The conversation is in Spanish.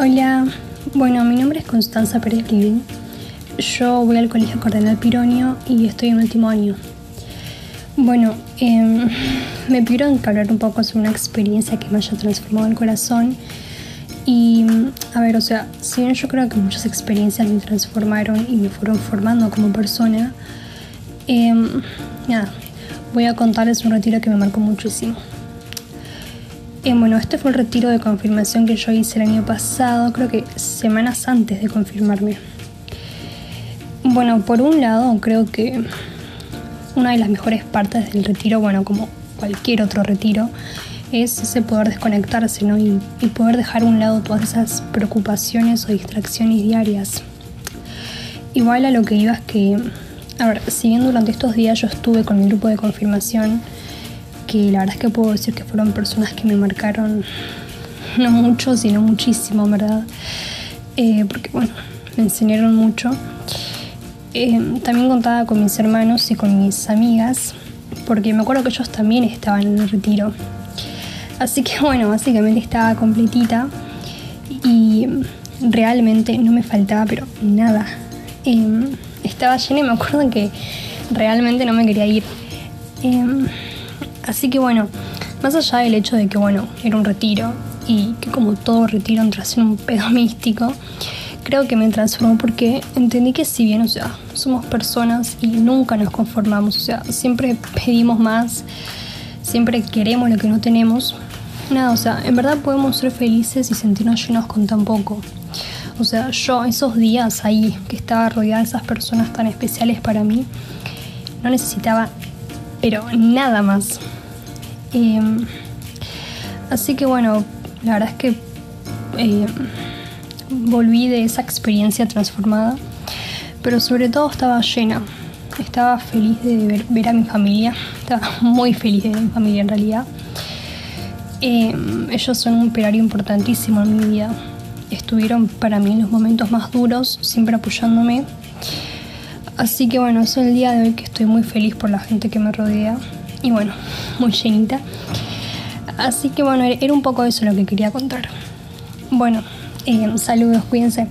Hola, bueno, mi nombre es Constanza Pérez Grivin. Yo voy al Colegio Cardenal Pironio y estoy en último año. Bueno, em, me pidieron que hablar un poco sobre una experiencia que me haya transformado el corazón. Y, a ver, o sea, si bien yo creo que muchas experiencias me transformaron y me fueron formando como persona, em, nada, voy a contarles un retiro que me marcó muchísimo. Eh, bueno, este fue el retiro de confirmación que yo hice el año pasado, creo que semanas antes de confirmarme. Bueno, por un lado, creo que una de las mejores partes del retiro, bueno, como cualquier otro retiro, es ese poder desconectarse, ¿no? Y, y poder dejar a un lado todas esas preocupaciones o distracciones diarias. Igual a lo que iba es que, a ver, si durante estos días yo estuve con mi grupo de confirmación, que la verdad es que puedo decir que fueron personas que me marcaron no mucho, sino muchísimo, ¿verdad? Eh, porque bueno, me enseñaron mucho. Eh, también contaba con mis hermanos y con mis amigas, porque me acuerdo que ellos también estaban en el retiro. Así que bueno, básicamente estaba completita y realmente no me faltaba, pero nada. Eh, estaba llena y me acuerdo que realmente no me quería ir. Así que bueno, más allá del hecho de que bueno, era un retiro y que como todo retiro entras en un pedo místico, creo que me transformó porque entendí que si bien, o sea, somos personas y nunca nos conformamos, o sea, siempre pedimos más, siempre queremos lo que no tenemos, nada, o sea, en verdad podemos ser felices y sentirnos llenos con tan poco. O sea, yo esos días ahí que estaba rodeada de esas personas tan especiales para mí, no necesitaba, pero nada más. Así que bueno, la verdad es que em, volví de esa experiencia transformada, pero sobre todo estaba llena. Estaba feliz de ver, a mi familia, estaba muy feliz de ver a mi familia en realidad. Em, ellos son un pilar importantísimo en mi vida. Estuvieron para mí en los momentos más duros, siempre apoyándome. Así que bueno, es el día de hoy que estoy muy feliz por la gente que me rodea y bueno, muy llenita. Así que bueno, era un poco eso lo que quería contar. Bueno, eh, saludos, cuídense.